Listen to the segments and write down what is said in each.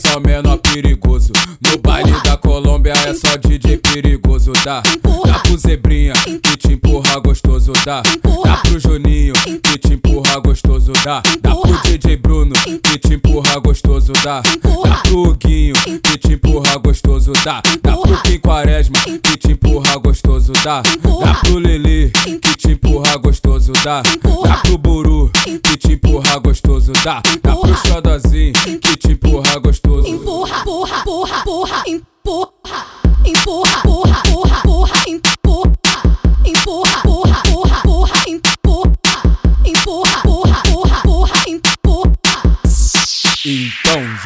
só menor perigoso. No baile da Colômbia é só DJ perigoso. Dá, dá pro Zebrinha que te empurra gostoso. Dá, dá pro Juninho que te empurra gostoso. Dá, dá pro DJ Bruno que te empurra gostoso. Dá, dá pro Guinho que te empurra gostoso. Dá, dá pro Kim Quaresma que te empurra gostoso. Dá, dá pro Lili que te empurra gostoso. Dá, gostoso, dá. Dá pro xodozinho que te empurra gostoso. Empurra, empurra, empurra, empurra, empurra, empurra.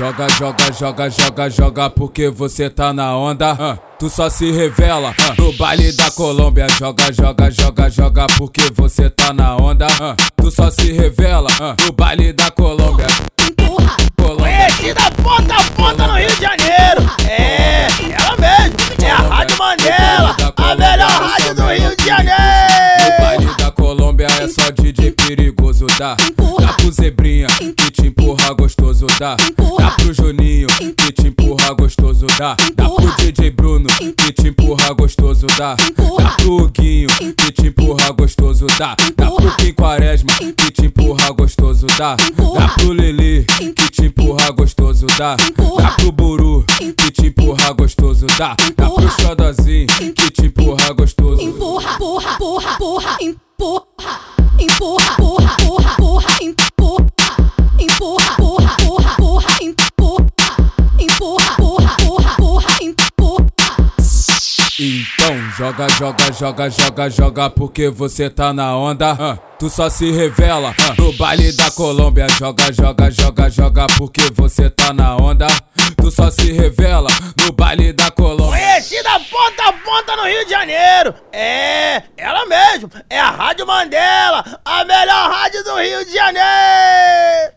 Joga, joga, joga, joga, joga porque você tá na onda. ah, tu só se revela ah, no baile da Colômbia. Joga, joga, joga, joga porque você tá na onda. ah, tu só se revela no baile da Colômbia. Empurra, Colômbia. Conhecida ponta a ponta no Rio de Janeiro. É, ela mesmo. É a Rádio Mandela, a melhor rádio do Rio de No Janeiro. baile da Colômbia é só DJ perigoso. Dá, dá pro Zebrinha que te empurra gostoso. Dá pro Juninho que te empurra gostoso. Dá, dá pro DJ Bruno que te empurra gostoso. Dá, dá pro Guinho que te empurra gostoso. Dá, dá pro Kim Quaresma que te empurra gostoso. Dá, dá pro Lili que te empurra gostoso. Dá, dá pro Buru que te empurra gostoso. Dá, dá pro Xodozinho que te empurra gostoso. empurra, empurra, empurra, empurra, empurra, empurra, Então joga, joga, joga, joga, joga porque você tá na onda. tu só se revela no baile da Colômbia. Joga, joga, joga, joga porque você tá na onda. Tu só se revela no baile da Colômbia. Conhecida ponta a ponta no Rio de Janeiro. É, ela mesmo. É a Rádio Mandela, a melhor rádio do Rio de Janeiro.